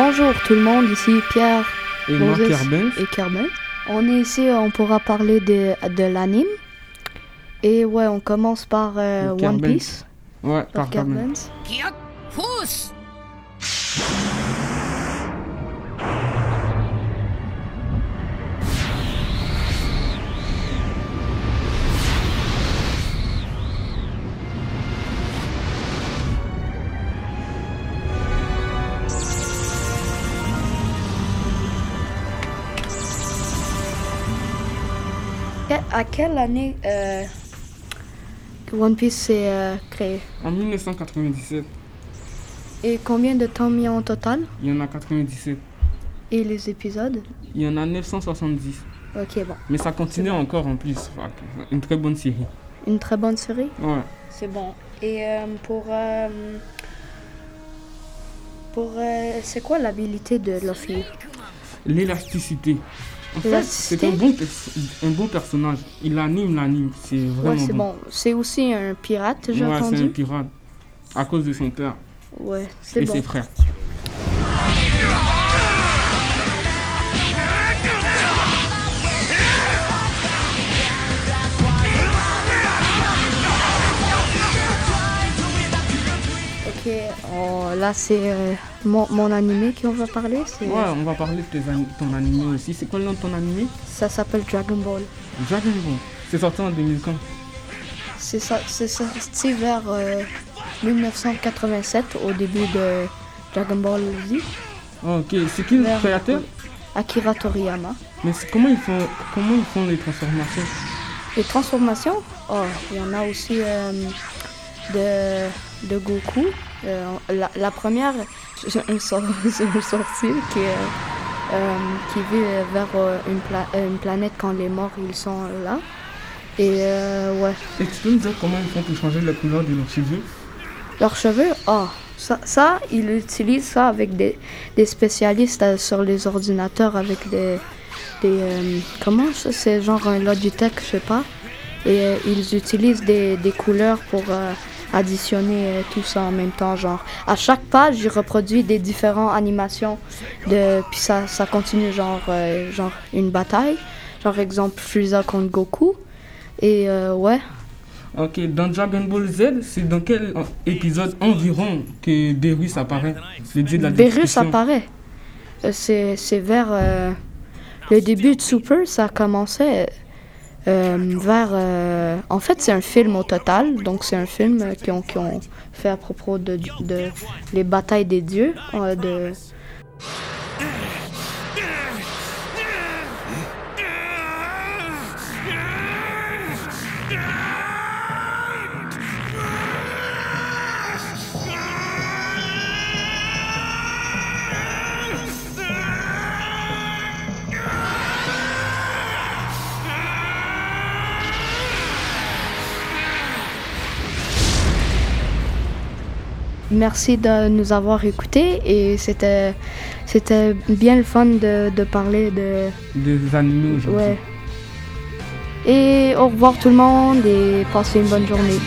Bonjour tout le monde, ici Pierre Et moi, Moses Kerben. et Carmen. On est ici, on pourra parler de, de l'anime. Et ouais, on commence par euh, One. Piece. Ouais, Par. Carmen. À quelle année euh, que One Piece s'est euh, créé? En 1997, Et combien de temps mis en total? Il y en a 97. Et les épisodes? Il y en a 970. Ok, bon. Mais ça continue encore en plus. Une très bonne série. Une très bonne série? Ouais. C'est bon. Et euh, pour. euh, pour. c'est quoi l'habilité de Luffy? L'élasticité. En fait, c'est un bon, un bon personnage. Il anime l'anime. C'est vraiment Ouais, c'est bon. C'est aussi un pirate, j'ai Ouais, c'est un entendu. pirate. À cause de son père Ouais, c'est et bon. ses frères. Oh, là c'est euh, mon, mon animé qu'on va parler. Ouais, on va parler de ton animé aussi. C'est quoi le nom de ton animé? Ça s'appelle Dragon Ball. Dragon Ball. C'est sorti en 2000 quand C'est ça, c'est sorti vers euh, 1987 au début de Dragon Ball Z. Ok, c'est qui le créateur? Akira Toriyama. Mais c'est- comment ils font comment ils font les transformations? Les transformations, oh, il y en a aussi euh, de, de Goku. Euh, la, la première, c'est une, sor- c'est une sorcière qui, est, euh, qui vit vers euh, une, pla- euh, une planète quand les morts ils sont là. Et euh, ouais, Et tu peux me dire comment ils font pour changer la couleur de leurs cheveux leurs cheveux, oh, ça, ça ils utilisent ça avec des, des spécialistes euh, sur les ordinateurs avec des. des euh, comment ça C'est genre un Logitech, je sais pas. Et euh, ils utilisent des, des couleurs pour euh, additionner euh, tout ça en même temps. Genre, à chaque page, ils reproduisent des différentes animations. De, puis ça, ça continue, genre, euh, genre une bataille. Genre, exemple, Frieza contre Goku. Et euh, ouais, Ok, dans Dragon Ball Z, c'est dans quel épisode environ que Beerus apparaît Le dieu de la Beerus apparaît. C'est c'est vers euh, le début de Super, ça commençait euh, vers. euh, en fait, c'est un film au total, donc c'est un film euh, qui ont, qui ont fait à propos de, de les batailles des dieux. euh, de, Merci de nous avoir écoutés et c'était c'était bien le fun de, de parler de. Des aujourd'hui. Ouais. Et au revoir tout le monde et passez une bonne journée.